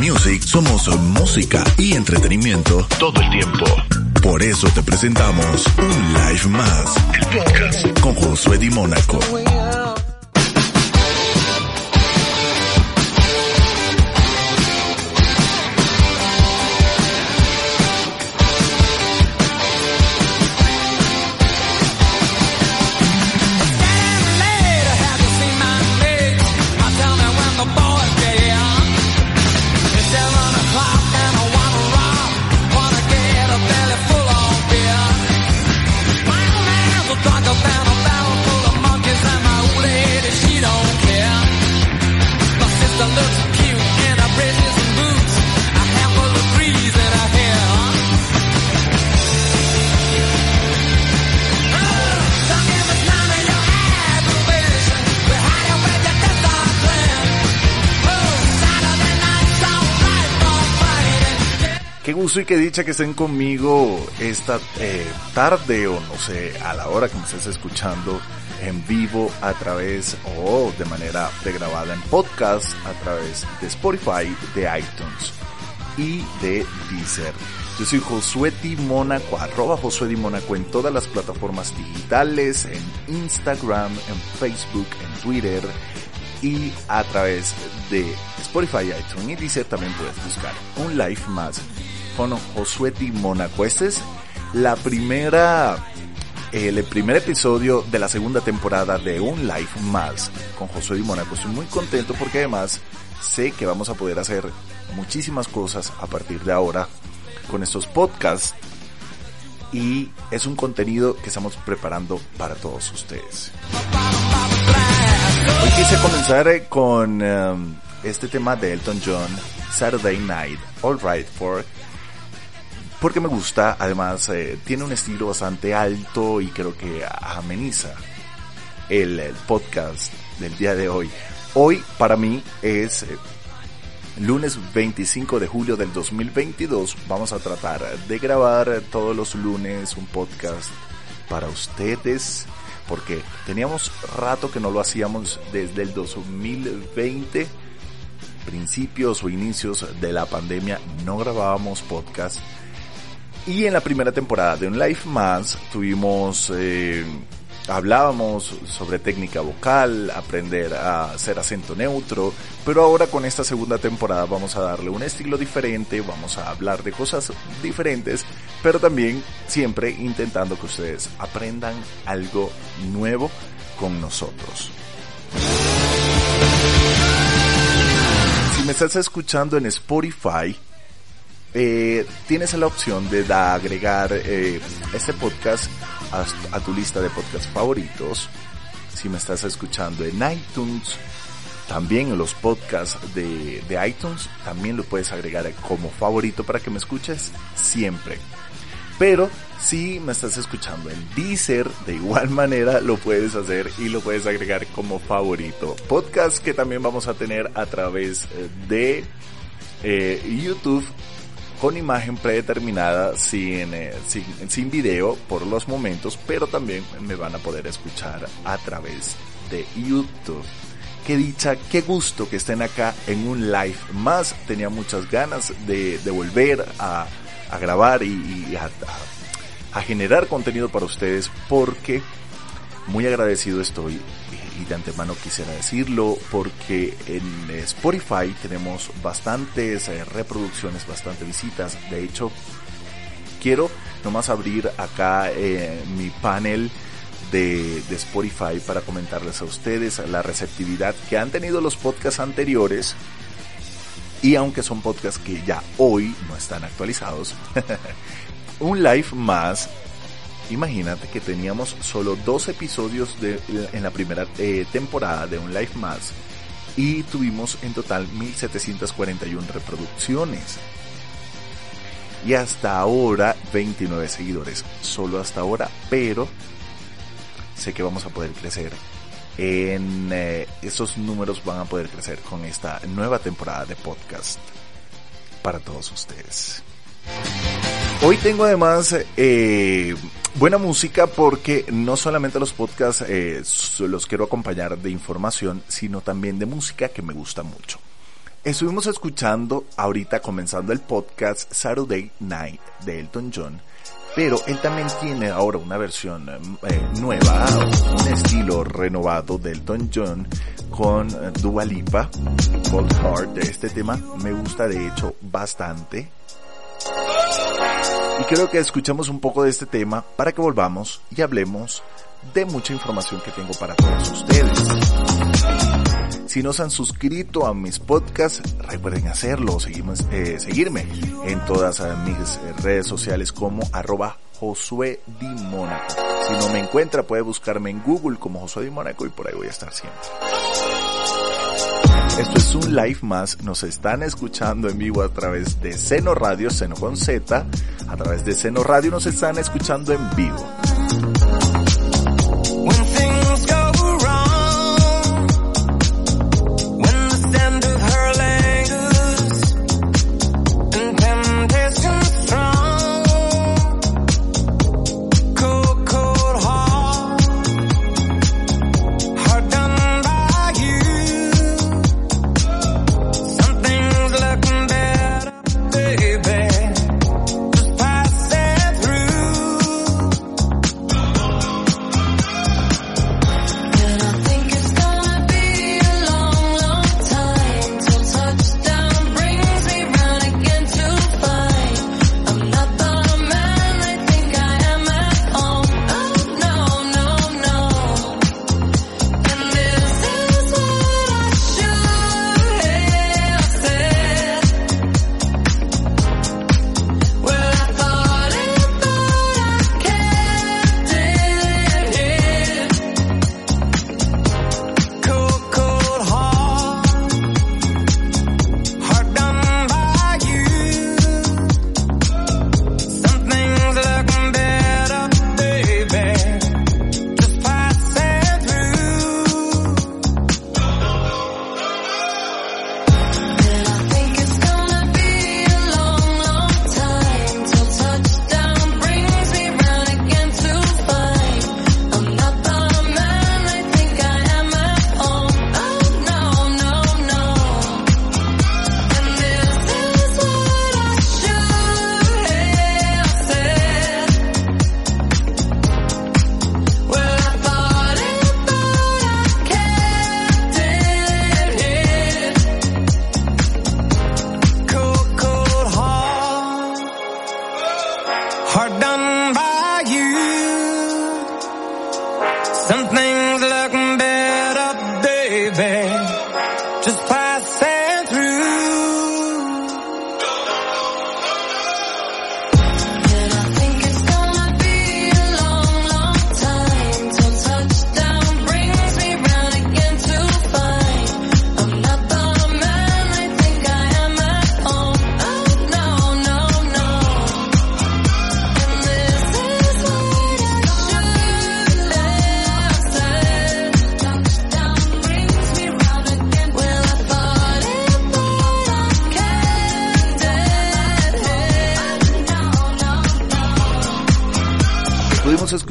Music somos música y entretenimiento todo el tiempo. Por eso te presentamos un live más, el podcast con Josué Di Mónaco. Gusto y qué dicha que estén conmigo esta eh, tarde o no sé, a la hora que me estés escuchando en vivo a través o de manera pregrabada en podcast a través de Spotify, de iTunes y de Deezer. Yo soy Josué Di Mónaco, arroba Josué Di Mónaco en todas las plataformas digitales, en Instagram, en Facebook, en Twitter y a través de Spotify, iTunes y Deezer también puedes buscar un live más con Josué Di Mónaco. Este es la primera, el primer episodio de la segunda temporada de Un Live Más con Josué Di Mónaco. Estoy muy contento porque además sé que vamos a poder hacer muchísimas cosas a partir de ahora con estos podcasts y es un contenido que estamos preparando para todos ustedes. Hoy quise comenzar con um, este tema de Elton John, Saturday Night, All Right For porque me gusta, además eh, tiene un estilo bastante alto y creo que ameniza el, podcast del día de hoy. Hoy para mí es eh, lunes 25 de julio del 2022. Vamos a tratar de grabar todos los lunes un podcast para ustedes porque teníamos rato que no lo hacíamos desde el 2020 principios o inicios de la pandemia no grabábamos podcast y en la primera temporada de Un Life Más tuvimos, eh, hablábamos sobre técnica vocal, aprender a hacer acento neutro, pero ahora con esta segunda temporada vamos a darle un estilo diferente, vamos a hablar de cosas diferentes, pero también siempre intentando que ustedes aprendan algo nuevo con nosotros. Si me estás escuchando en Spotify, eh, tienes la opción de agregar eh, este podcast a, tu lista de podcasts favoritos. Si me estás escuchando en iTunes, también en los podcasts de, de iTunes, también lo puedes agregar como favorito para que me escuches siempre. Pero si me estás escuchando en Deezer, de igual manera lo puedes hacer y lo puedes agregar como favorito. Podcast que también vamos a tener a través de eh, YouTube con imagen predeterminada sin, eh, sin, sin video por los momentos, pero también me van a poder escuchar a través de YouTube. Qué dicha, qué gusto que estén acá en un live más. Tenía muchas ganas de, volver a, grabar y, a, a generar contenido para ustedes porque muy agradecido estoy y de antemano quisiera decirlo porque en Spotify tenemos bastantes eh, reproducciones, bastantes visitas. De hecho, quiero nomás abrir acá eh, mi panel de, de, Spotify para comentarles a ustedes la receptividad que han tenido los podcasts anteriores. Y aunque son podcasts que ya hoy no están actualizados, un live más Imagínate que teníamos solo dos episodios de, en la primera eh, temporada de Un Life Más y tuvimos en total 1741 reproducciones. Y hasta ahora 29 seguidores, solo hasta ahora, pero sé que vamos a poder crecer. En eh, esos números van a poder crecer con esta nueva temporada de podcast para todos ustedes. Hoy tengo además eh, buena música porque no solamente los podcasts eh, los quiero acompañar de información, sino también de música que me gusta mucho. Estuvimos escuchando ahorita comenzando el podcast Saturday Night de Elton John, pero él también tiene ahora una versión eh, nueva, un estilo renovado de Elton John con Dua Lipa, Cold Heart. Este tema me gusta de hecho bastante. Y creo que escuchemos un poco de este tema para que volvamos y hablemos de mucha información que tengo para todos ustedes. Si no se han suscrito a mis podcasts, recuerden hacerlo, seguimos, eh, seguirme en todas eh, mis redes sociales como arroba Josué. Si no me encuentra, puede buscarme en Google como Josué Di Mónaco y por ahí voy a estar siempre. Esto es un live más, nos están escuchando en vivo a través de Seno Radio, Seno con Z, a través de Seno Radio nos están escuchando en vivo.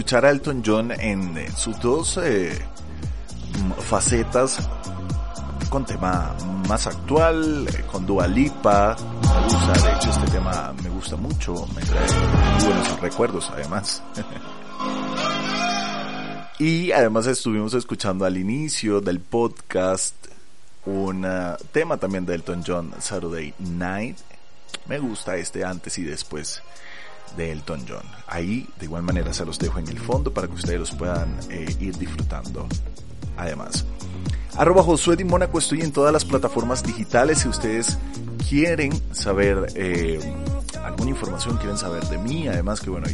Escuchar a Elton John en, sus dos eh, facetas con tema más actual, eh, con Dua Lipa, me gusta, de hecho este tema me gusta mucho, me trae buenos recuerdos además. y además estuvimos escuchando al inicio del podcast un eh, tema también de Elton John, Saturday Night. Me gusta este antes y después de Elton John. Ahí de igual manera se los dejo en el fondo para que ustedes los puedan eh, ir disfrutando. Además, arroba Josué Di Mónaco estoy en todas las plataformas digitales. Si ustedes quieren saber eh, alguna información, quieren saber de mí, además que bueno,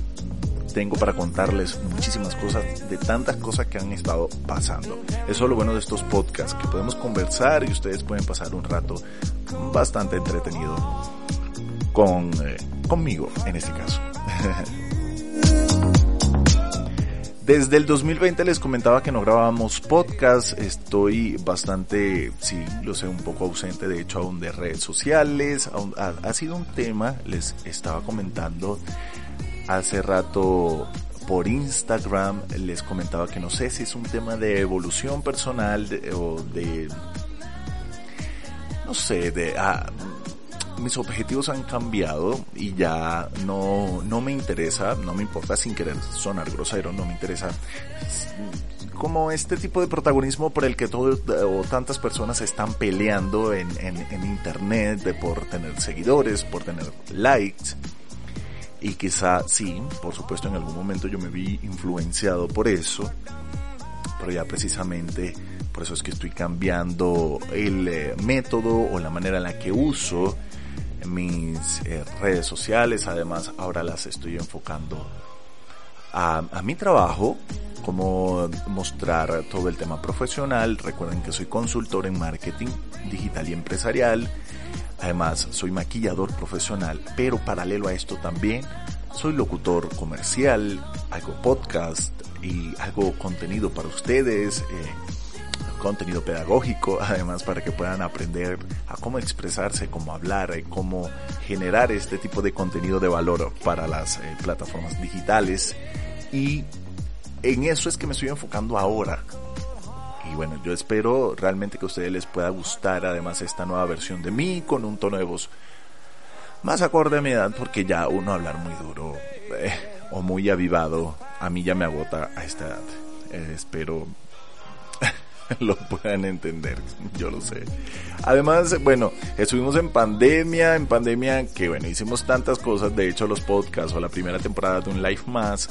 tengo para contarles muchísimas cosas de tantas cosas que han estado pasando. Eso es lo bueno de estos podcasts, que podemos conversar y ustedes pueden pasar un rato bastante entretenido con, eh, conmigo en este caso. Desde el 2020 les comentaba que no grabábamos podcast, estoy bastante, sí, lo sé, un poco ausente de hecho aún de redes sociales, ha, sido un tema, les estaba comentando hace rato por Instagram, les comentaba que no sé si es un tema de evolución personal o de sé, de, ah, mis objetivos han cambiado y ya no, no me interesa, no me importa sin querer sonar grosero, no me interesa como este tipo de protagonismo por el que todo o tantas personas están peleando en, en, en internet de por tener seguidores, por tener likes. Y quizá sí, por supuesto en algún momento yo me vi influenciado por eso, pero ya precisamente por eso es que estoy cambiando el eh, método o la manera en la que uso mis eh, redes sociales. Además, ahora las estoy enfocando a, mi trabajo, como mostrar todo el tema profesional. Recuerden que soy consultor en marketing digital y empresarial. Además, soy maquillador profesional, pero paralelo a esto también soy locutor comercial, hago podcast y hago contenido para ustedes. Eh, contenido pedagógico, además para que puedan aprender a cómo expresarse, cómo hablar, cómo generar este tipo de contenido de valor para las eh, plataformas digitales. Y en eso es que me estoy enfocando ahora. Y bueno, yo espero realmente que a ustedes les pueda gustar además esta nueva versión de mí con un tono de voz más acorde a mi edad porque ya uno hablar muy duro eh, o muy avivado a mí ya me agota a esta edad. Eh, espero lo puedan entender, yo lo sé. Además, bueno, estuvimos en pandemia, en pandemia que bueno, hicimos tantas cosas, de hecho los podcasts o la primera temporada de un live más,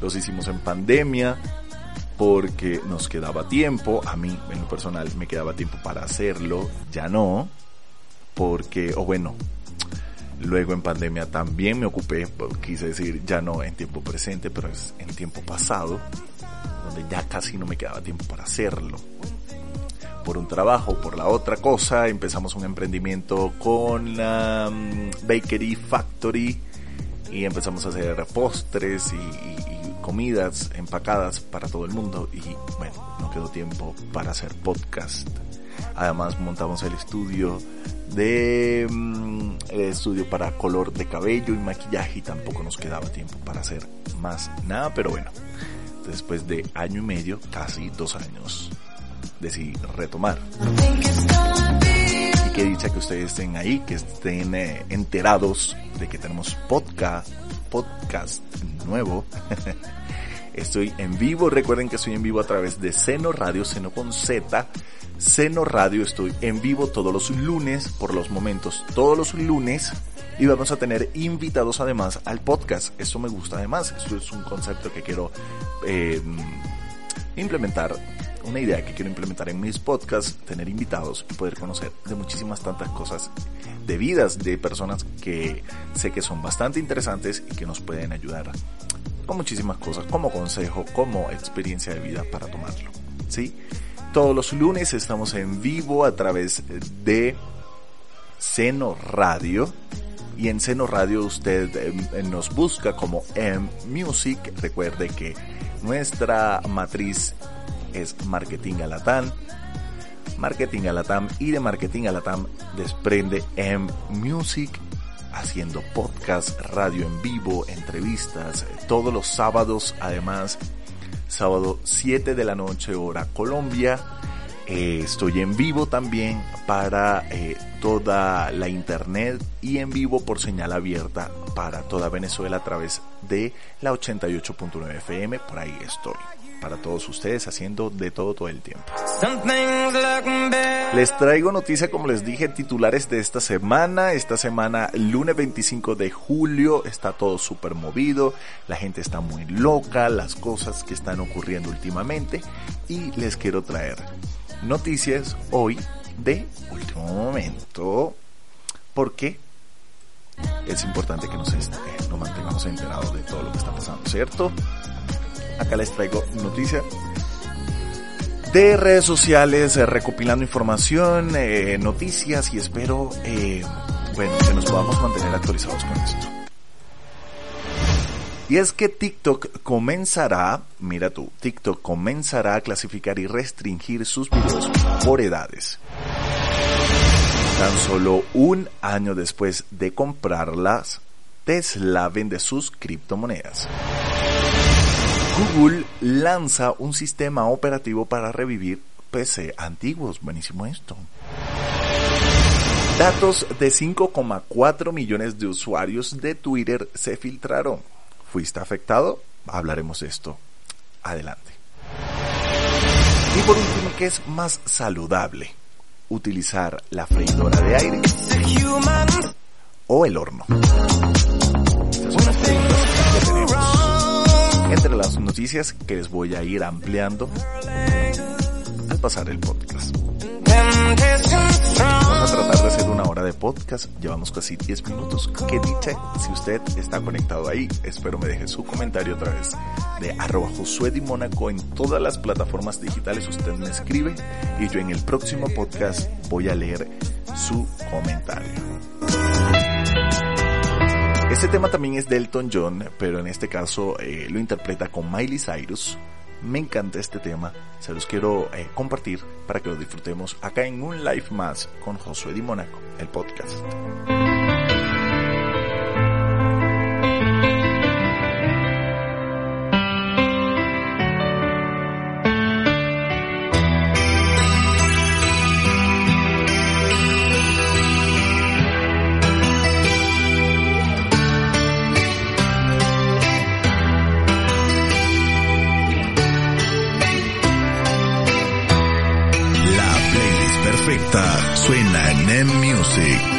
los hicimos en pandemia porque nos quedaba tiempo, a mí en lo personal me quedaba tiempo para hacerlo, ya no, porque, o bueno, luego en pandemia también me ocupé, quise decir ya no en tiempo presente, pero es en tiempo pasado, donde ya casi no me quedaba tiempo para hacerlo. Por un trabajo, por la otra cosa, empezamos un emprendimiento con la mm, Bakery Factory y empezamos a hacer postres y, comidas empacadas para todo el mundo y bueno, no quedó tiempo para hacer podcast. Además montamos el estudio de mm, el estudio para color de cabello y maquillaje y tampoco nos quedaba tiempo para hacer más nada, pero bueno, después de año y medio, casi dos años, decidí retomar. Y qué dicha que ustedes estén ahí, que estén eh, enterados de que tenemos podcast, podcast nuevo. Estoy en vivo, recuerden que estoy en vivo a través de Seno Radio, Seno con Z, Seno Radio, estoy en vivo todos los lunes, por los momentos, todos los lunes y vamos a tener invitados además al podcast. Eso me gusta además, esto es un concepto que quiero eh, implementar, una idea que quiero implementar en mis podcasts, tener invitados y poder conocer de muchísimas tantas cosas de vidas de personas que sé que son bastante interesantes y que nos pueden ayudar con muchísimas cosas, como consejo, como experiencia de vida para tomarlo. ¿Sí? Todos los lunes estamos en vivo a través de Seno Radio y en Seno Radio usted eh, nos busca como M Music. Recuerde que nuestra matriz es Marketing Alatam. Marketing Alatam y de Marketing Alatam desprende M Music haciendo podcast, radio en vivo, entrevistas, todos los sábados, además, sábado 7 de la noche hora Colombia, eh, estoy en vivo también para eh, toda la internet y en vivo por señal abierta para toda Venezuela a través de la 88.9 FM. Por ahí estoy para todos ustedes haciendo de todo todo el tiempo. Les traigo noticia como les dije titulares de esta semana. Esta semana lunes 25 de julio está todo súper movido, la gente está muy loca, las cosas que están ocurriendo últimamente y les quiero traer noticias hoy de último momento. Porque es importante que nos, eh, nos mantengamos enterados de todo lo que está pasando, ¿cierto? Acá les traigo noticias de redes sociales, eh, recopilando información, eh, noticias y espero, bueno, que nos podamos mantener actualizados con esto. Y es que TikTok comenzará, mira tú, TikTok comenzará a clasificar y restringir sus videos por edades. Tan solo un año después de comprarlas, Tesla vende sus criptomonedas. Google lanza un sistema operativo para revivir PC antiguos. Buenísimo esto. Datos de 5,4 millones de usuarios de Twitter se filtraron. ¿Fuiste afectado? Hablaremos de esto. Adelante. Y por último, ¿qué es más saludable? ¿Utilizar la freidora de aire o el horno? Estas son las que. Entre las noticias que les voy a ir ampliando al pasar el podcast. Vamos a tratar de hacer una hora de podcast. Llevamos casi 10 minutos. Que dice, si usted está conectado ahí, espero me deje su comentario a través de arroba Josué Di Mónaco en todas las plataformas digitales. Usted me escribe y yo en el próximo podcast voy a leer su comentario. Este tema también es de Elton John, pero en este caso eh, lo interpreta con Miley Cyrus. Me encanta este tema, se los quiero eh, compartir para que lo disfrutemos acá en un live más con Josué Di Mónaco, el podcast. M Music.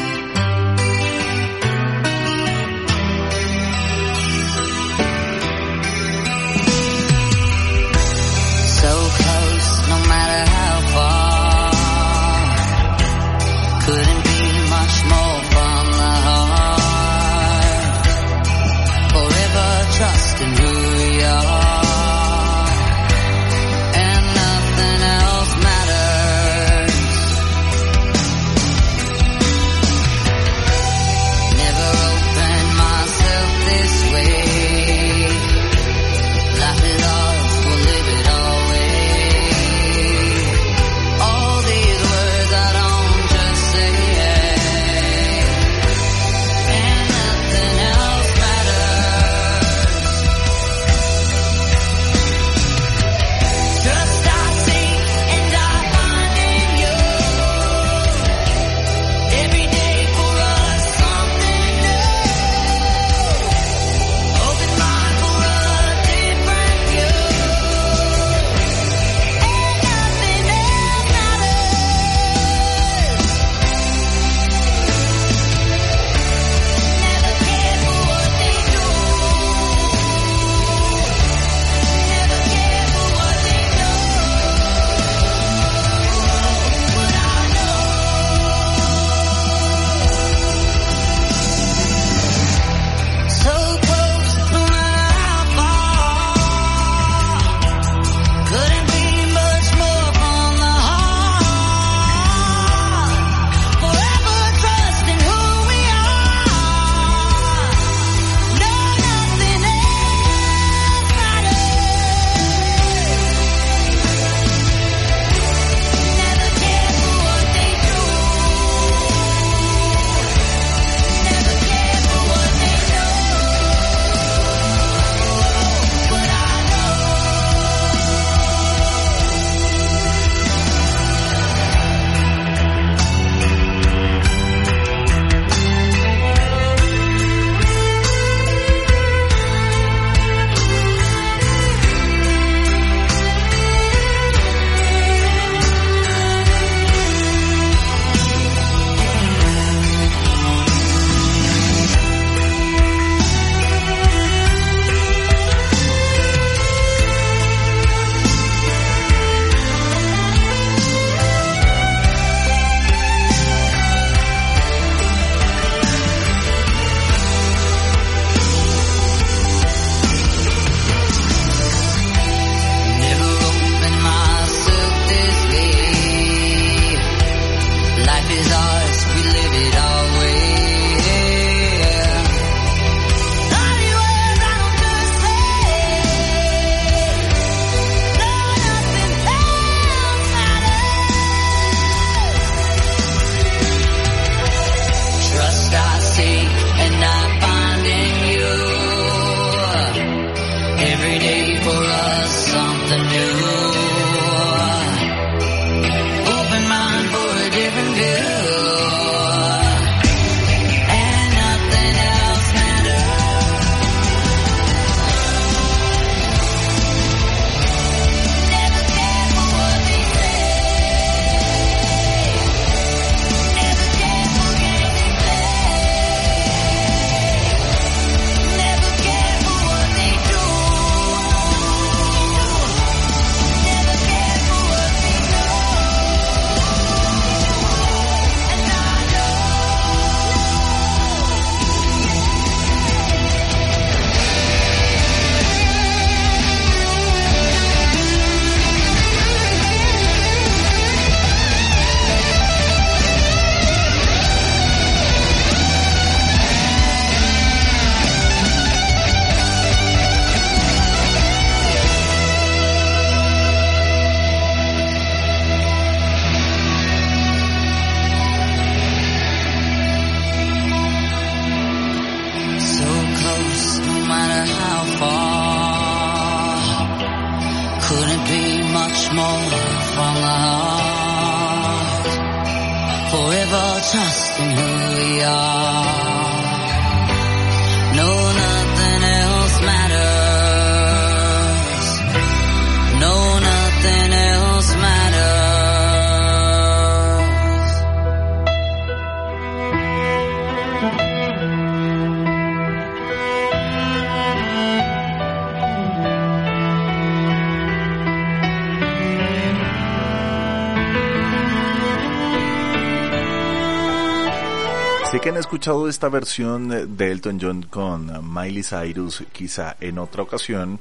Escuchado esta versión de Elton John con Miley Cyrus quizá en otra ocasión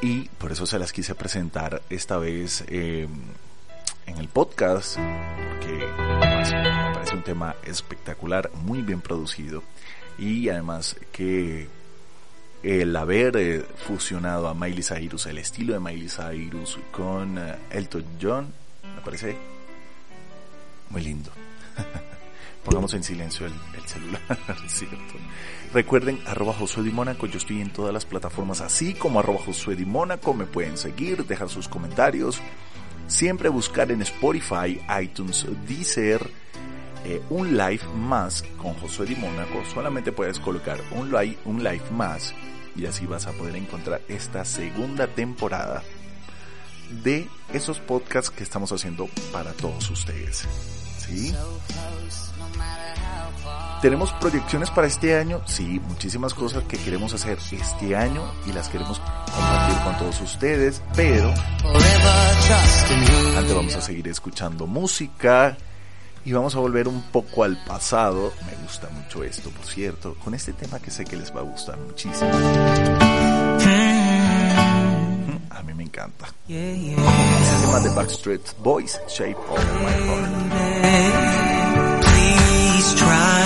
y por eso se las quise presentar esta vez eh, en el podcast porque además me parece un tema espectacular, muy bien producido y además que el haber eh, fusionado a Miley Cyrus, el estilo de Miley Cyrus con eh, Elton John, me parece muy lindo. Pongamos en silencio el, el celular, ¿cierto? Recuerden, arroba Josué Di Mónaco, yo estoy en todas las plataformas, así como arroba Josué Di Mónaco, me pueden seguir, dejar sus comentarios, siempre buscar en Spotify, iTunes, Deezer, eh, un live más con Josué Di Mónaco, solamente puedes colocar un live, un live más y así vas a poder encontrar esta segunda temporada de esos podcasts que estamos haciendo para todos ustedes. ¿Tenemos proyecciones para este año? Sí, muchísimas cosas que queremos hacer este año y las queremos compartir con todos ustedes, pero antes vamos a seguir escuchando música y vamos a volver un poco al pasado. Me gusta mucho esto, por cierto, con este tema que sé que les va a gustar muchísimo. A mí me encanta. Este tema de Backstreet Boys, Shape of My Heart. Please try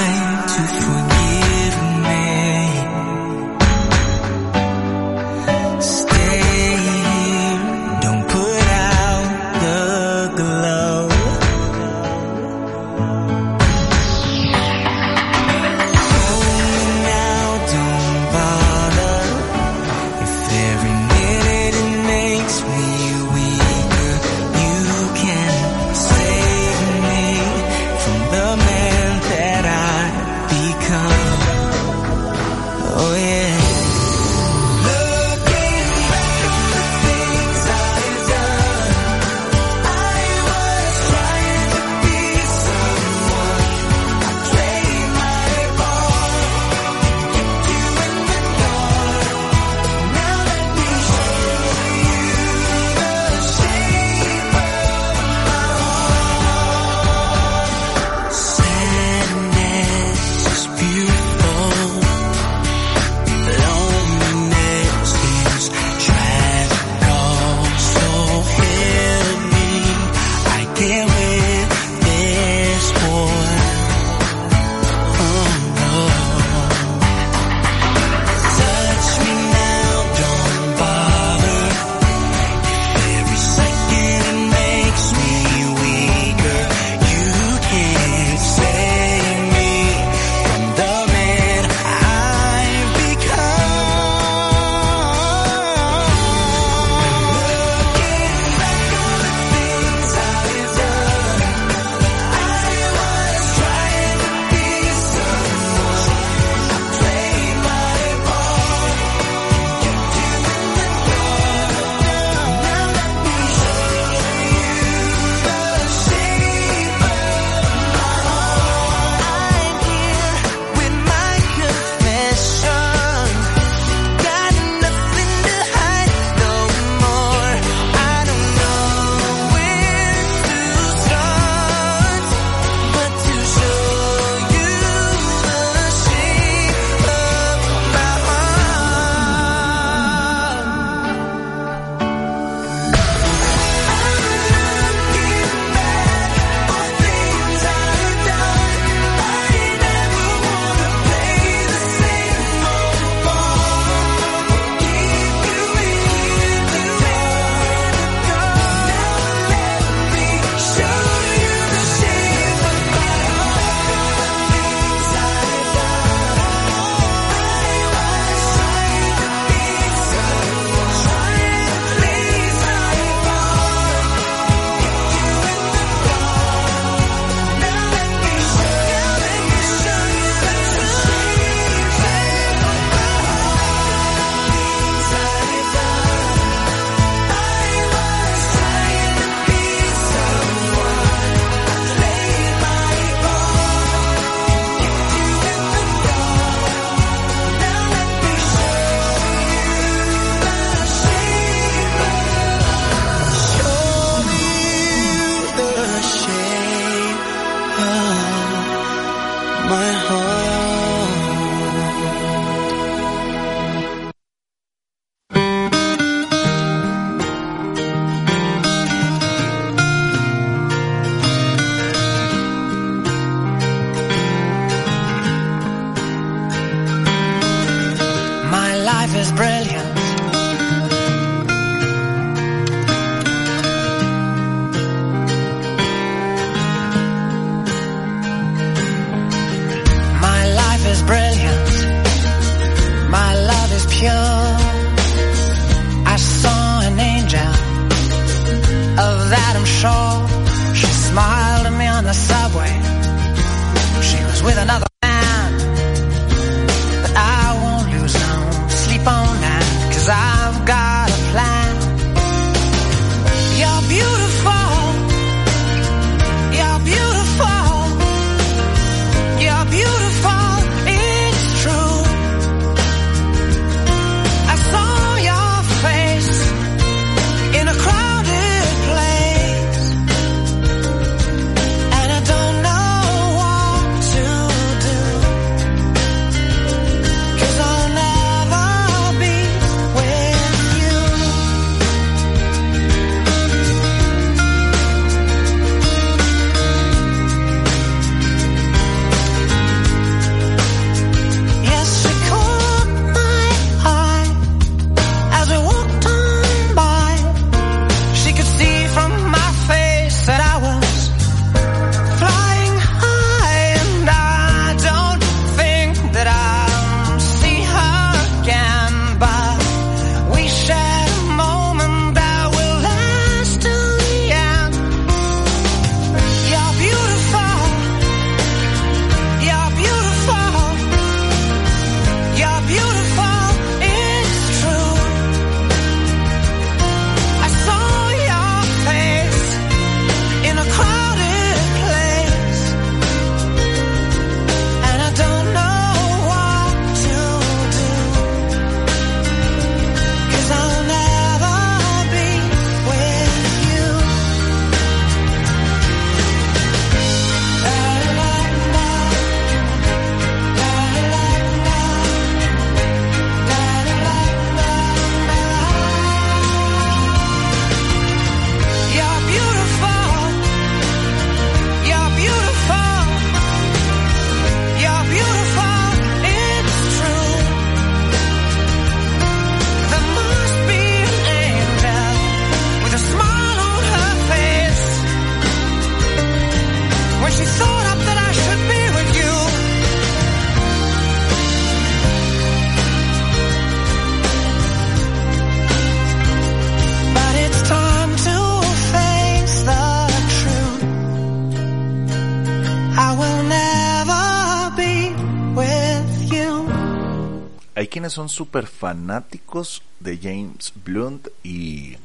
son súper fanáticos de James Blunt y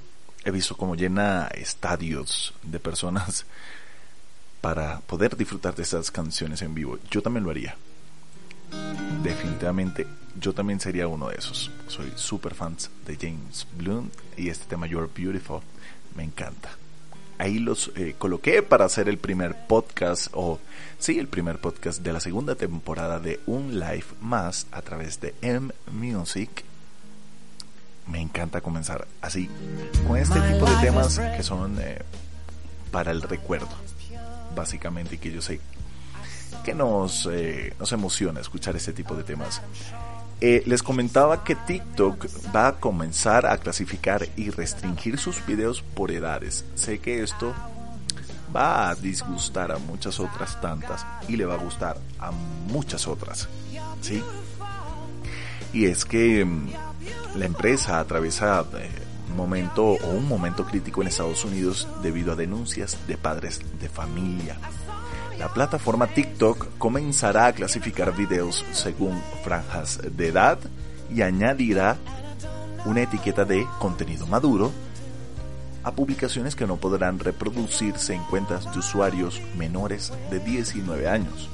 he visto cómo llena estadios de personas para poder disfrutar de estas canciones en vivo. Yo también lo haría. Definitivamente, yo también sería uno de esos. Soy súper fans de James Blunt y este tema You're Beautiful me encanta. Ahí los eh, coloqué para hacer el primer podcast o sí, el primer podcast de la segunda temporada de Un Live Más a través de M Music. Me encanta comenzar así con este tipo de temas que son eh, para el recuerdo, básicamente, y que yo sé que nos, eh, nos emociona escuchar este tipo de temas. Eh, les comentaba que TikTok va a comenzar a clasificar y restringir sus videos por edades. Sé que esto va a disgustar a muchas otras tantas y le va a gustar a muchas otras. ¿Sí? Y es que mm, la empresa atraviesa eh, un momento o un momento crítico en Estados Unidos debido a denuncias de padres de familia. La plataforma TikTok comenzará a clasificar videos según franjas de edad y añadirá una etiqueta de contenido maduro a publicaciones que no podrán reproducirse en cuentas de usuarios menores de 19 años.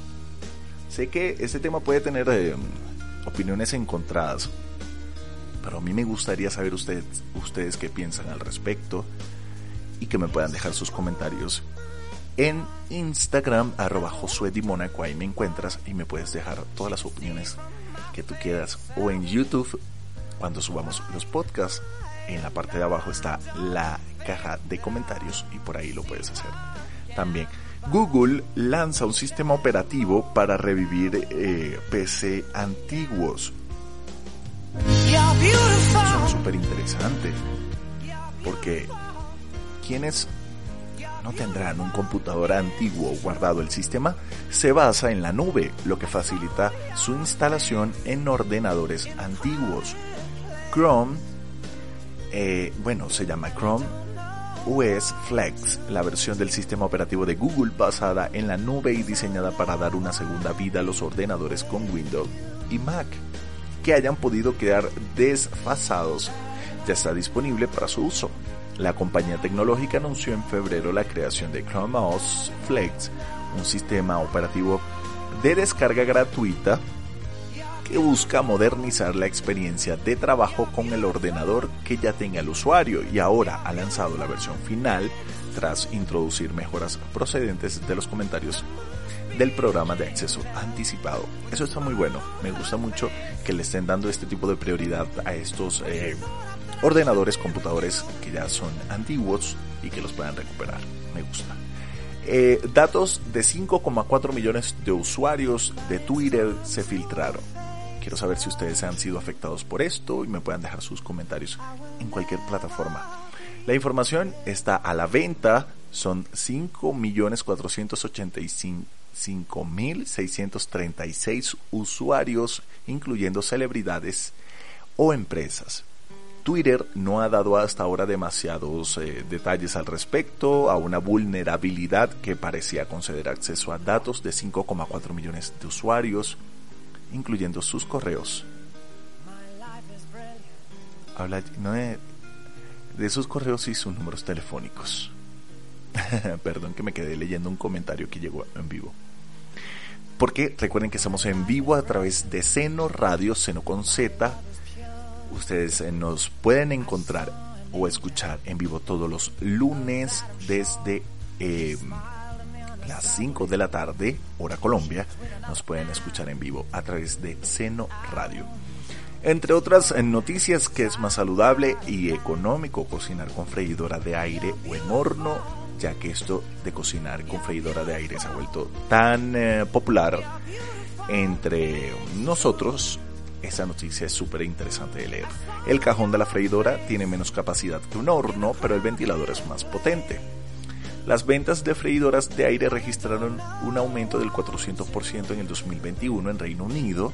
Sé que este tema puede tener eh, opiniones encontradas, pero a mí me gustaría saber ustedes, ustedes qué piensan al respecto y que me puedan dejar sus comentarios En Instagram, arroba Josué Di Mónaco, ahí me encuentras y me puedes dejar todas las opiniones que tú quieras. O en YouTube, cuando subamos los podcasts, en la parte de abajo está la caja de comentarios y por ahí lo puedes hacer. También Google lanza un sistema operativo para revivir eh, PC antiguos. Es súper interesante. Porque quienes no tendrán un computador antiguo guardado, el sistema se basa en la nube, lo que facilita su instalación en ordenadores antiguos. Chrome, eh, bueno, se llama Chrome OS Flex, la versión del sistema operativo de Google basada en la nube y diseñada para dar una segunda vida a los ordenadores con Windows y Mac que hayan podido quedar desfasados. Ya está disponible para su uso. La compañía tecnológica anunció en febrero la creación de Chrome OS Flex, un sistema operativo de descarga gratuita que busca modernizar la experiencia de trabajo con el ordenador que ya tenga el usuario y ahora ha lanzado la versión final tras introducir mejoras procedentes de los comentarios del programa de acceso anticipado. Eso está muy bueno, me gusta mucho que le estén dando este tipo de prioridad a estos eh, ordenadores, computadores que ya son antiguos y que los puedan recuperar, me gusta. Eh, datos de 5,4 millones de usuarios de Twitter se filtraron. Quiero saber si ustedes han sido afectados por esto y me puedan dejar sus comentarios en cualquier plataforma. La información está a la venta, son 5.485.636 usuarios, incluyendo celebridades o empresas. Twitter no ha dado hasta ahora demasiados eh, detalles al respecto a una vulnerabilidad que parecía conceder acceso a datos de 5,4 millones de usuarios incluyendo sus correos. Habla de, de sus correos y sus números telefónicos. Perdón que me quedé leyendo un comentario que llegó en vivo. Porque recuerden que estamos en vivo a través de Seno Radio, Seno con Z. Ustedes eh, nos pueden encontrar o escuchar en vivo todos los lunes desde eh, las 5 de la tarde, hora Colombia, nos pueden escuchar en vivo a través de Seno Radio. Entre otras noticias que es más saludable y económico cocinar con freidora de aire o en horno, ya que esto de cocinar con freidora de aire se ha vuelto tan eh, popular entre nosotros. Esta noticia es súper interesante de leer. El cajón de la freidora tiene menos capacidad que un horno, pero el ventilador es más potente. Las ventas de freidoras de aire registraron un aumento del 400% en el 2021 en Reino Unido,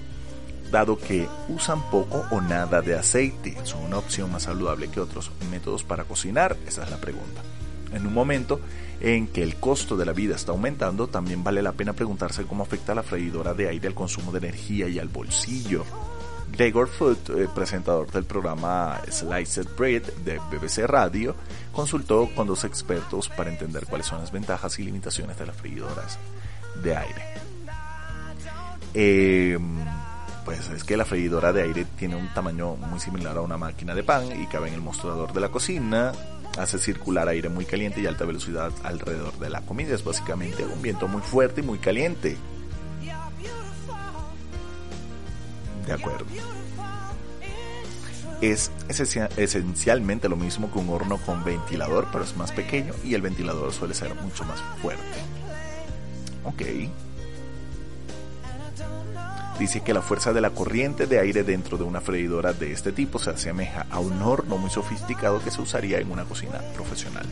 dado que usan poco o nada de aceite. Son una opción más saludable que otros métodos para cocinar, esa es la pregunta. En un momento en que el costo de la vida está aumentando, también vale la pena preguntarse cómo afecta la freidora de aire al consumo de energía y al bolsillo. Gregor Foot, eh, presentador del programa Sliced Bread de BBC Radio, consultó con dos expertos para entender cuáles son las ventajas y limitaciones de las freidoras de aire. Em, pues es que la freidora de aire tiene un tamaño muy similar a una máquina de pan y cabe en el mostrador de la cocina, hace circular aire muy caliente y alta velocidad alrededor de la comida. Es básicamente un viento muy fuerte y muy caliente. De acuerdo. Es esencialmente lo mismo que un horno con ventilador, pero es más pequeño y el ventilador suele ser mucho más fuerte. Ok. Dice que la fuerza de la corriente de aire dentro de una freidora de este tipo se asemeja a un horno muy sofisticado que se usaría en una cocina profesional.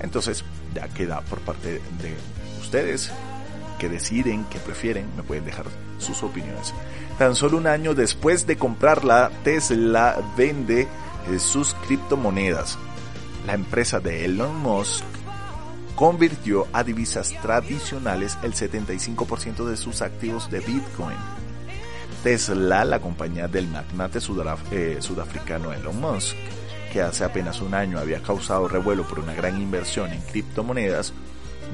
Entonces, ya queda por parte de ustedes que deciden, que prefieren, me pueden dejar sus opiniones. Tan solo un año después de comprarla, Tesla vende eh, sus criptomonedas. La empresa de Elon Musk convirtió a divisas tradicionales el 75% de sus activos de Bitcoin. Tesla, la compañía del magnate eh, sudafricano Elon Musk, que hace apenas un año había causado revuelo por una gran inversión en criptomonedas,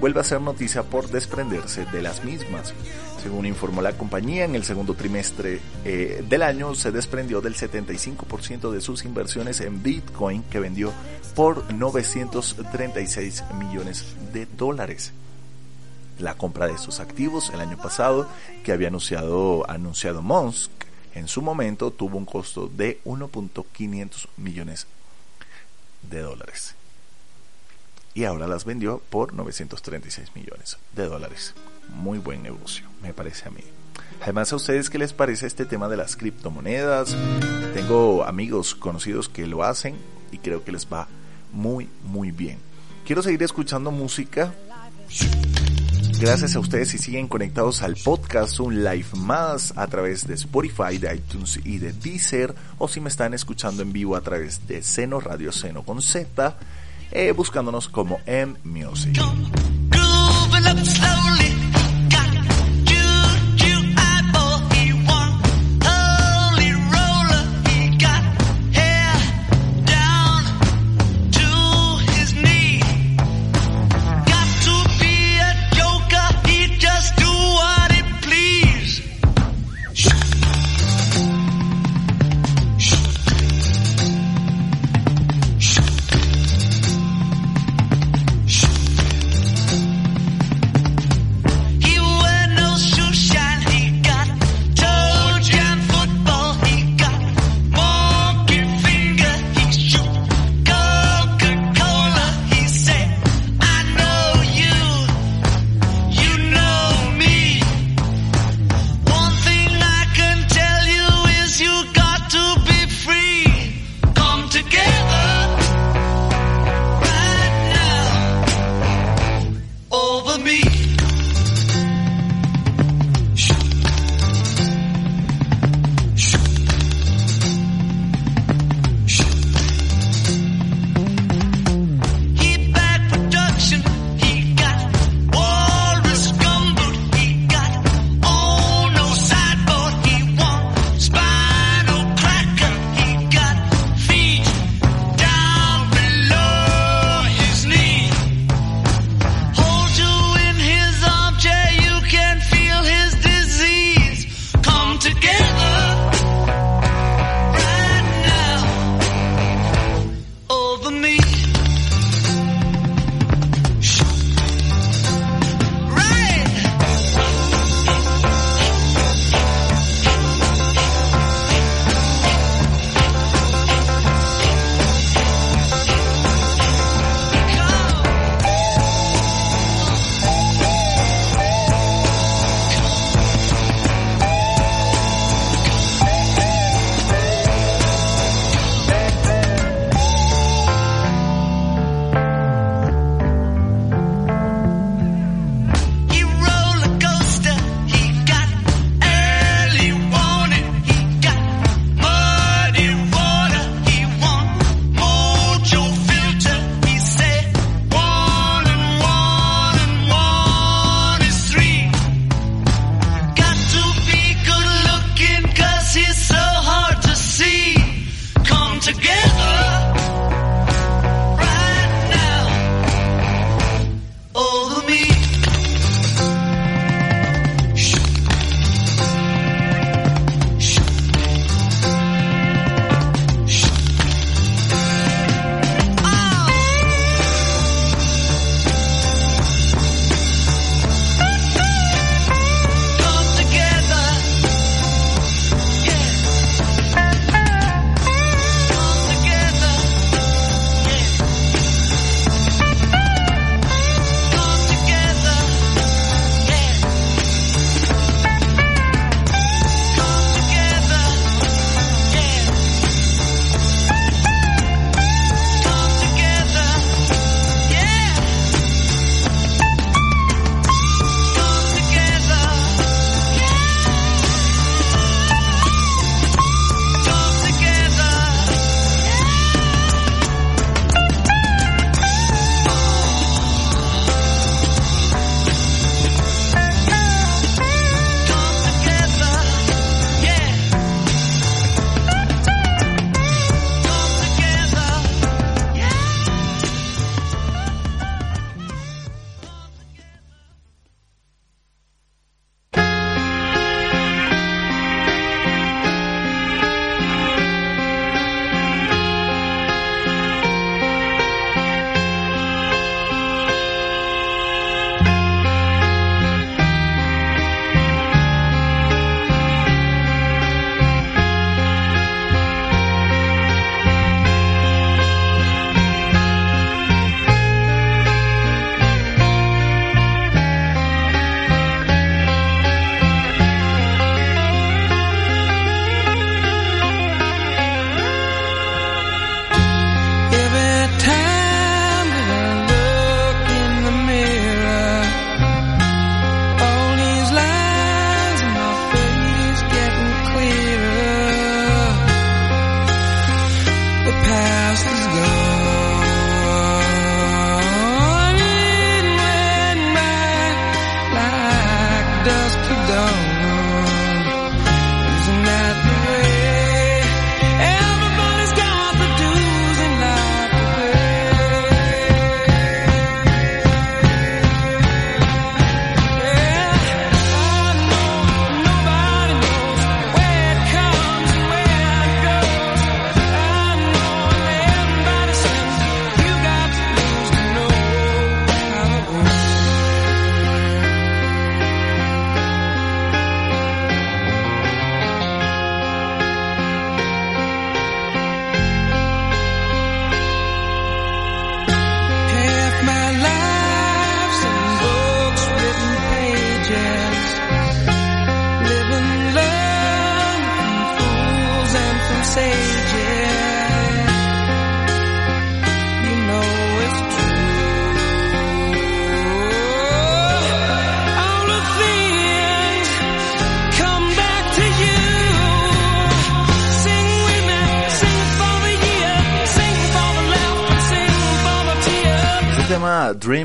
vuelve a ser noticia por desprenderse de las mismas. Según informó la compañía, en el segundo trimestre eh, del año se desprendió del 75% de sus inversiones en Bitcoin que vendió por 936 millones de dólares. la compra de estos activos el año pasado que había anunciado, anunciado Monsk en su momento tuvo un costo de 1.500 millones de dólares. Y ahora las vendió por 936 millones de dólares. Muy buen negocio, me parece a mí. Además, ¿a ustedes qué les parece este tema de las criptomonedas? Tengo amigos conocidos que lo hacen y creo que les va muy, muy bien. Quiero seguir escuchando música. Gracias a ustedes si siguen conectados al podcast un live más a través de Spotify, de iTunes y de Deezer o si me están escuchando en vivo a través de Seno Radio Seno con Z, eh, buscándonos como M Music.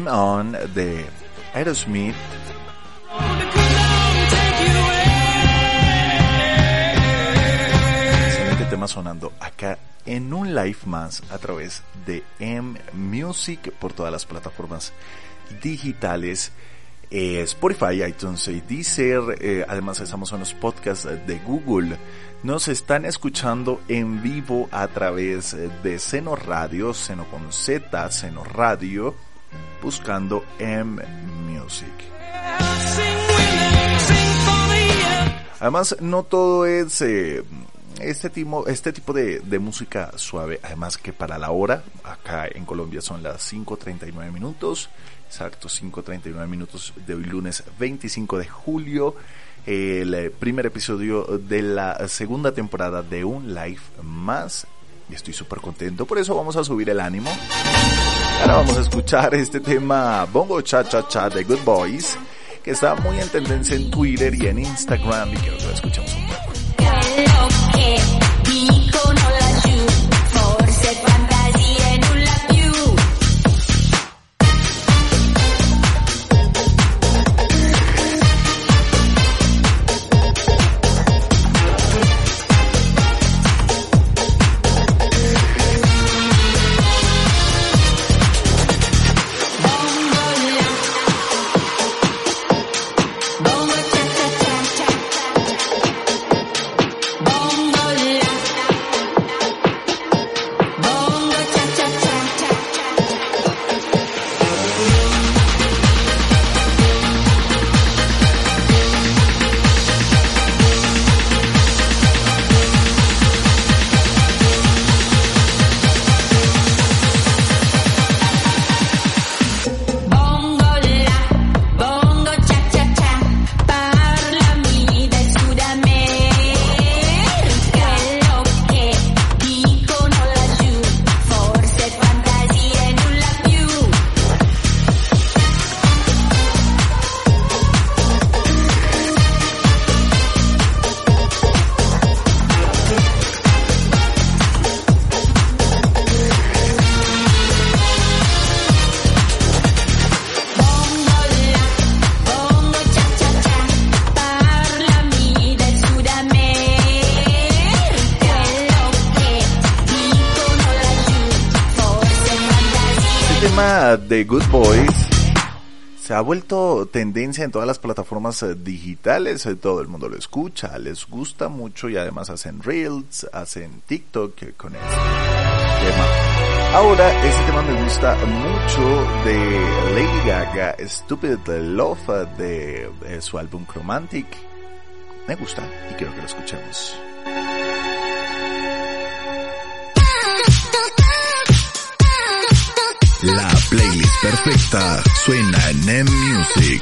On de Aerosmith excelente tema sonando acá en un live más a través de M Music por todas las plataformas digitales. eh, Spotify, iTunes y Deezer, eh, además estamos en los podcasts de Google. Nos están escuchando en vivo a través de Seno Radio, Seno con Z, Seno Radio, buscando M Music. Además, no todo es eh, este tipo, este tipo de, de música suave. Además que para la hora, acá en Colombia son las 5.39 minutos. Exacto, 5.39 minutos de hoy lunes 25 de julio. El primer episodio de la segunda temporada de Un Live Más. Y estoy súper contento, por eso vamos a subir el ánimo. Ahora vamos a escuchar este tema Bongo Cha Cha Cha de Good Boys, que está muy en tendencia en Twitter y en Instagram y quiero que lo escuchemos de Good Boys se ha vuelto tendencia en todas las plataformas eh, digitales, eh, todo el mundo lo escucha, les gusta mucho y además hacen reels, hacen TikTok eh, con este tema. Ahora, este tema me gusta mucho de Lady Gaga, Stupid Love de, eh, su álbum Chromantic. Me gusta y quiero que lo escuchemos. La playlist perfecta suena en M Music.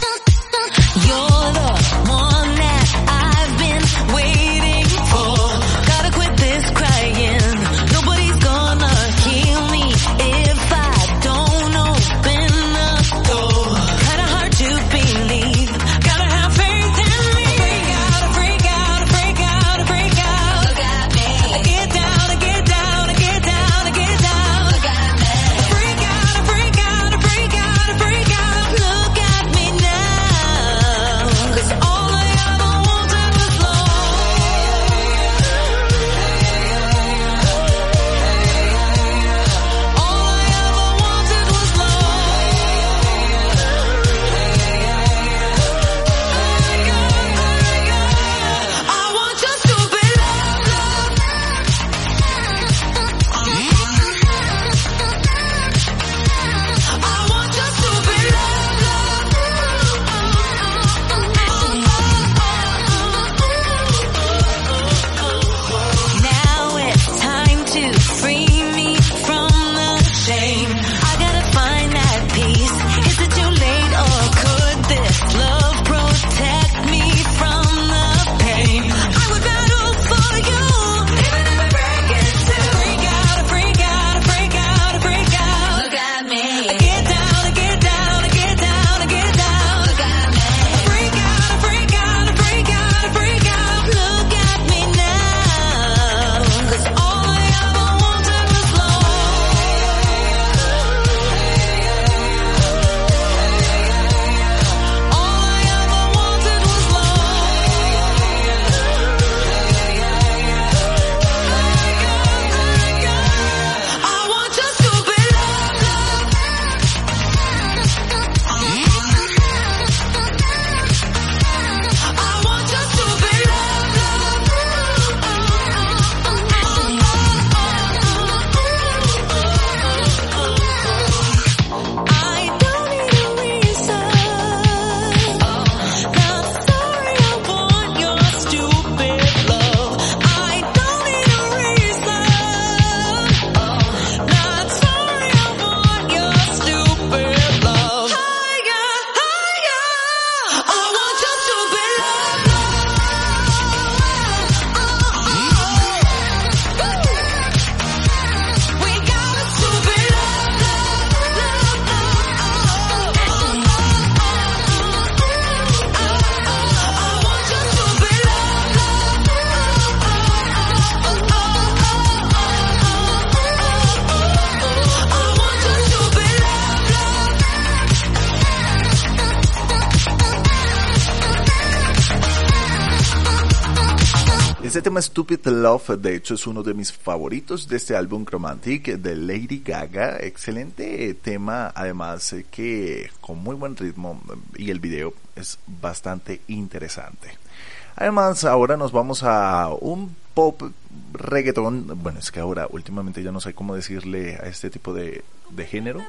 Love, de hecho, es uno de mis favoritos de este álbum Chromatic de Lady Gaga. Excelente tema, además eh, que con muy buen ritmo y el video es bastante interesante. Además, ahora nos vamos a un pop reggaetón. Bueno, es que ahora últimamente ya no sé cómo decirle a este tipo de, de género.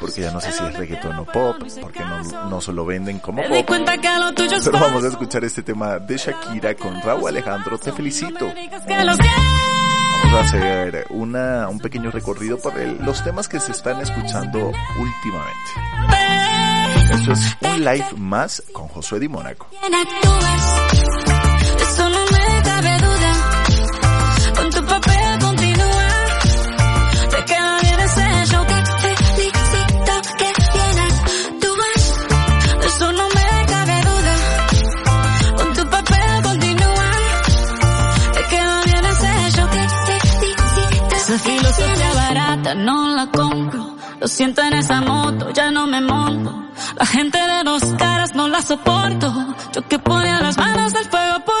Porque ya no sé si es reggaetón o pop, porque no, no se lo venden como pop. Pero vamos a escuchar este tema de Shakira con Raúl Alejandro. Te felicito. Sientes. Vamos a hacer una, un pequeño recorrido por el- los temas que se están escuchando últimamente. Esto es un live más con Josué Di Mónaco. No la compro. Lo siento en esa moto, ya no me monto. La gente de dos caras no la soporto. Yo que ponía las manos al fuego por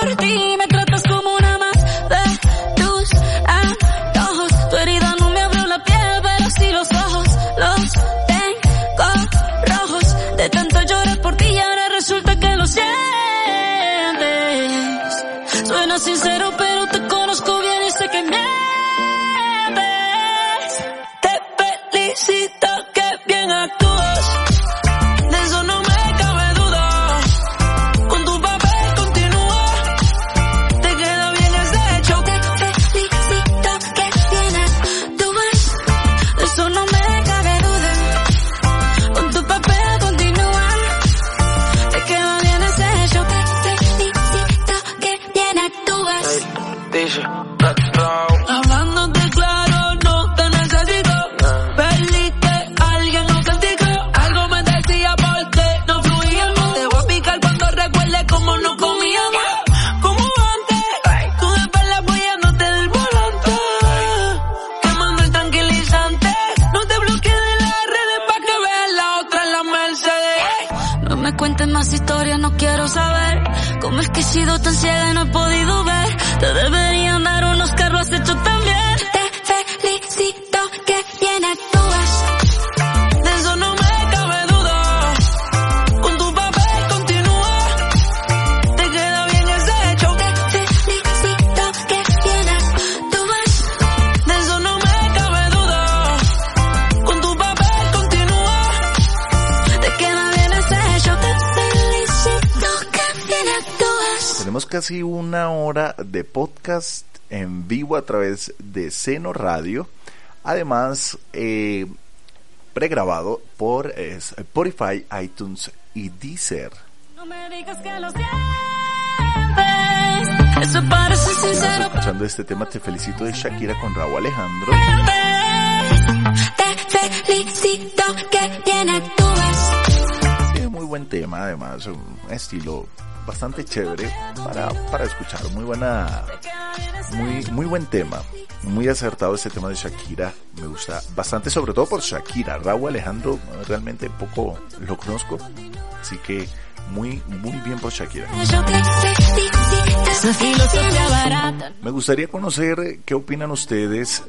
cómo es que he sido tan ciega y no he podido ver. Te deberían dar unos carros has hecho también. Casi una hora de podcast en vivo a través de Seno Radio. Además, eh, pregrabado por eh, Spotify, iTunes y Deezer. No me digas que lo. Eso parece sincero. escuchando este tema Te felicito de Shakira con Raúl Alejandro. Te felicito que bien actúas. Sí, muy buen tema, además, un estilo bastante chévere para, para escuchar. Muy buena, muy, muy buen tema. Muy acertado este tema de Shakira. Me gusta bastante, sobre todo por Shakira. Raúl Alejandro realmente poco lo conozco. Así que muy, muy bien por Shakira. Me gustaría conocer qué opinan ustedes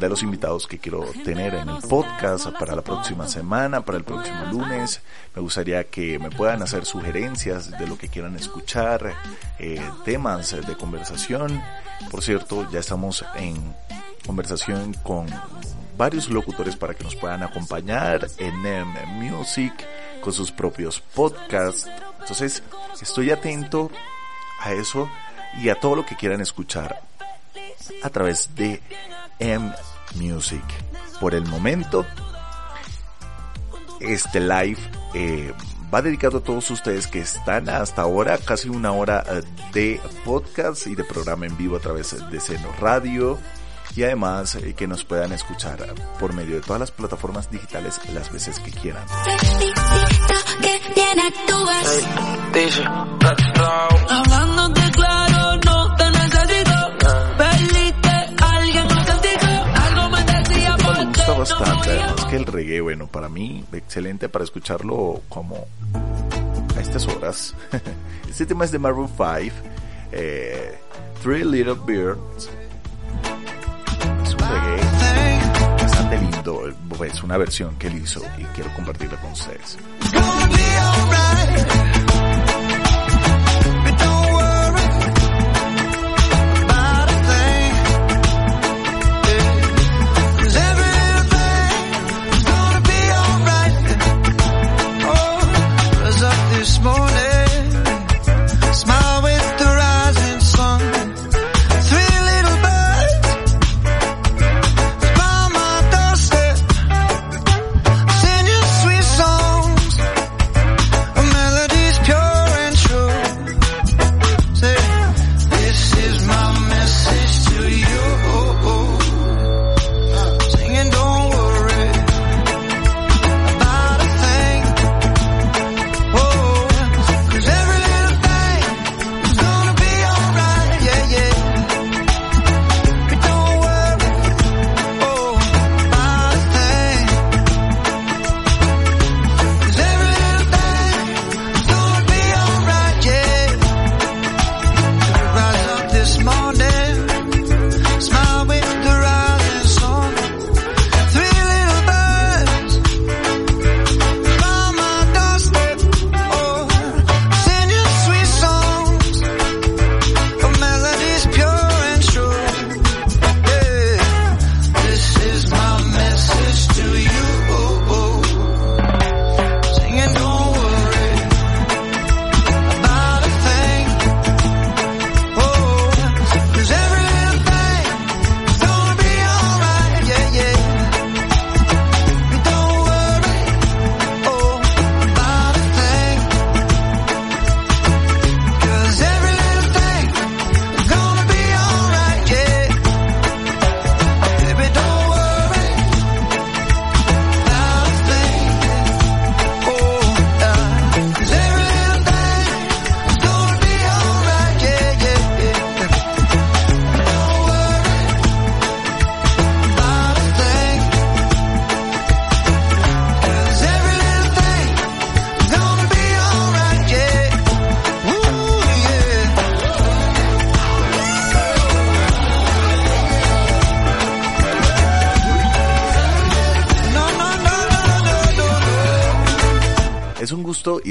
de los invitados que quiero tener en el podcast para la próxima semana, para el próximo lunes. Me gustaría que me puedan hacer sugerencias de lo que quieran escuchar, eh, temas de conversación. Por cierto, ya estamos en conversación con varios locutores para que nos puedan acompañar en M Music con sus propios podcasts. Entonces, estoy atento a eso y a todo lo que quieran escuchar a través de M Music. Por el momento, este live eh, va dedicado a todos ustedes que están hasta ahora, casi una hora eh, de podcast y de programa en vivo a través de Seno Radio y además eh, que nos puedan escuchar por medio de todas las plataformas digitales las veces que quieran. No bastante, además que el reggae, bueno, para mí, excelente para escucharlo como a estas horas. Este tema es de Maroon 5, eh, Three Little Birds. Bastante lindo, es una versión que él hizo y quiero compartirla con ustedes.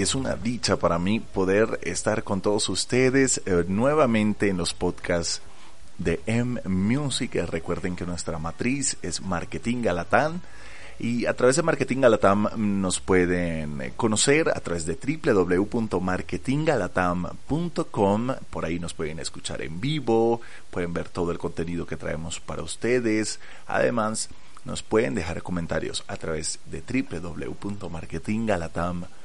Es una dicha para mí poder estar con todos ustedes eh, nuevamente en los podcasts de M Music. Eh, Recuerden que nuestra matriz es Marketing Galatán y a través de Marketing Galatam nos pueden eh, conocer a través de www.marketinggalatam.com. Por ahí nos pueden escuchar en vivo, pueden ver todo el contenido que traemos para ustedes. Además, nos pueden dejar comentarios a través de www.marketinggalatam.com.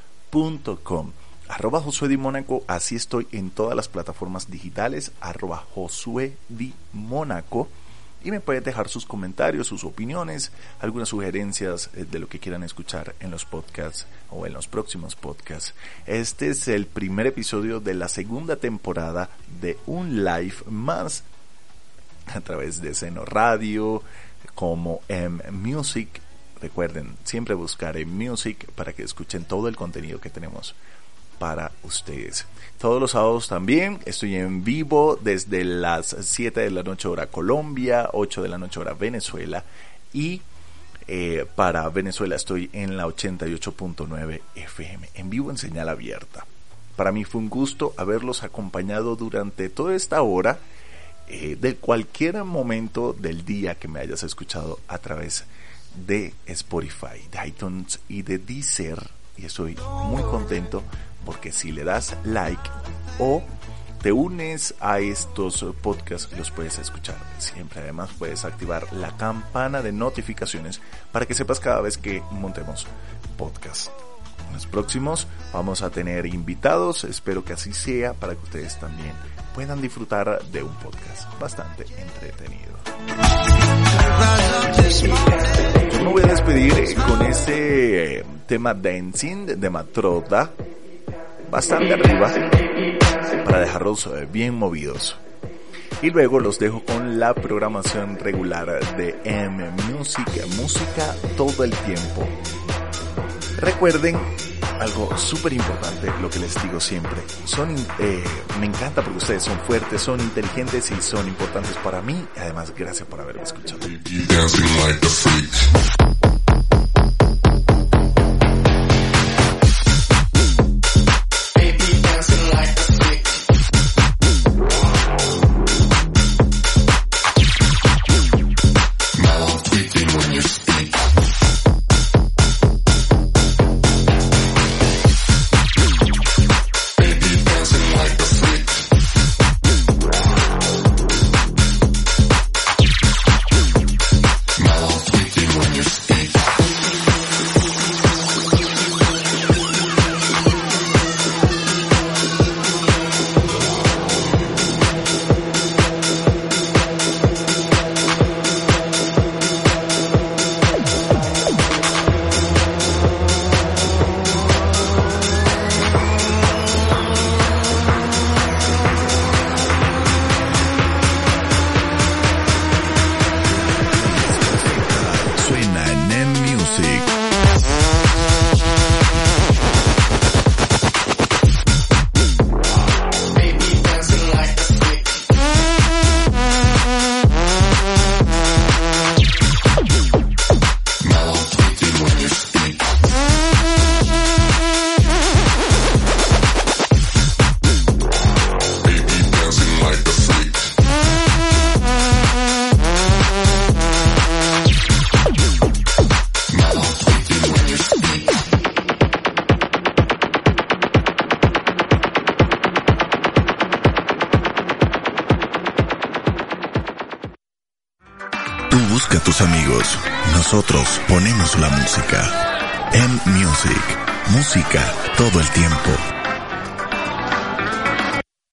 Arroba Josué Di Mónaco, así estoy en todas las plataformas digitales, arroba Josué Di Mónaco. Y me pueden dejar sus comentarios, sus opiniones, algunas sugerencias eh, de lo que quieran escuchar en los podcasts o en los próximos podcasts. Este es el primer episodio de la segunda temporada de un live más a través de Seno Radio, como M Music. Recuerden siempre buscar en Music para que escuchen todo el contenido que tenemos para ustedes. Todos los sábados también estoy en vivo desde las 7 de la noche hora Colombia, 8 de la noche hora Venezuela y eh, para Venezuela estoy en la 88.9 FM, en vivo en señal abierta. Para mí fue un gusto haberlos acompañado durante toda esta hora eh, de cualquier momento del día que me hayas escuchado a través de Spotify, de iTunes y de Deezer. Y estoy muy contento porque si le das like o te unes a estos podcasts, los puedes escuchar siempre. Además, puedes activar la campana de notificaciones para que sepas cada vez que montemos podcast. En los próximos vamos a tener invitados, espero que así sea para que ustedes también puedan disfrutar de un podcast bastante entretenido. Me voy a despedir eh, con ese eh, tema Dancing de Matroda, bastante arriba, para dejarlos eh, bien movidos. Y luego los dejo con la programación regular de M Music, música todo el tiempo. Recuerden algo súper importante lo que les digo siempre. Son, eh, me encanta porque ustedes son fuertes, son inteligentes y son importantes para mí. Además, gracias por haberme escuchado.